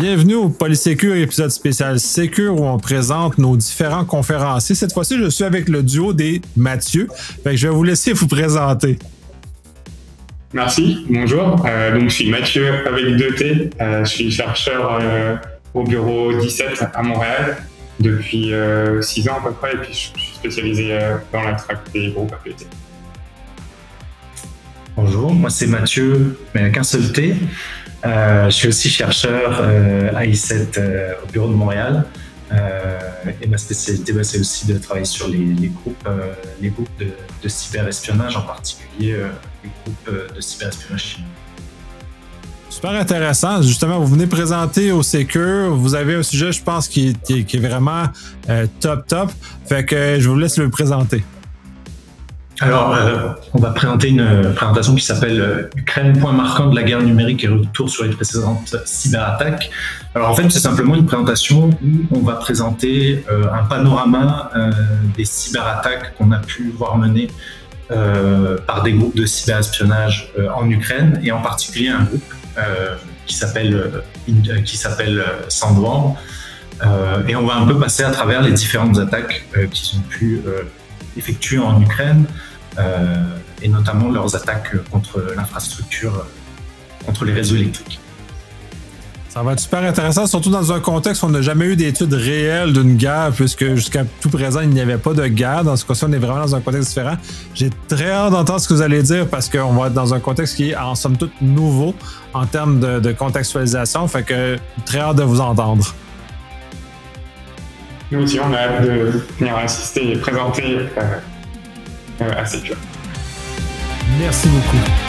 Bienvenue au Polysécure épisode spécial Sécure où on présente nos différents conférenciers. Cette fois-ci, je suis avec le duo des Mathieu. Fait que je vais vous laisser vous présenter. Merci, bonjour. Euh, donc, je suis Mathieu avec 2T. Euh, je suis chercheur euh, au bureau 17 à Montréal depuis 6 ans à peu près et puis je suis spécialisé dans la traque des groupes APT. Bonjour, moi c'est Mathieu, mais avec un seul T. Euh, je suis aussi chercheur euh, à I7 euh, au bureau de Montréal. et ma spécialité, bah, c'est aussi de travailler sur les, groupes, les groupes de, cyberespionnage, en particulier les groupes de cyberespionnage chinois. Super intéressant. Justement, vous venez présenter au Secure. Vous avez un sujet, je pense, qui, est vraiment top, top. Fait que je vous laisse le présenter. Alors, euh, on va présenter une euh, présentation qui s'appelle euh, Ukraine, point marquant de la guerre numérique et retour sur les précédentes cyberattaques. Alors, en fait, c'est simplement une présentation où on va présenter un panorama des cyberattaques qu'on a pu voir mener par des groupes de cyberespionnage en Ukraine et en particulier un groupe qui s'appelle qui Sandworm. et on va un peu passer à travers les différentes attaques qui sont pu effectuer en Ukraine. Euh, et notamment leurs attaques contre l'infrastructure, contre les réseaux électriques. Ça va être super intéressant, surtout dans un contexte où on n'a jamais eu d'études réelles d'une guerre, puisque jusqu'à tout présent, il n'y avait pas de guerre. Dans ce cas-ci, on est vraiment dans un contexte différent. J'ai très hâte d'entendre ce que vous allez dire parce qu'on va être dans un contexte qui est en somme toute nouveau en termes de, contextualisation. Fait que très hâte de vous entendre. Nous aussi, on a hâte de venir assister et présenter euh, euh, assez dur. Merci beaucoup.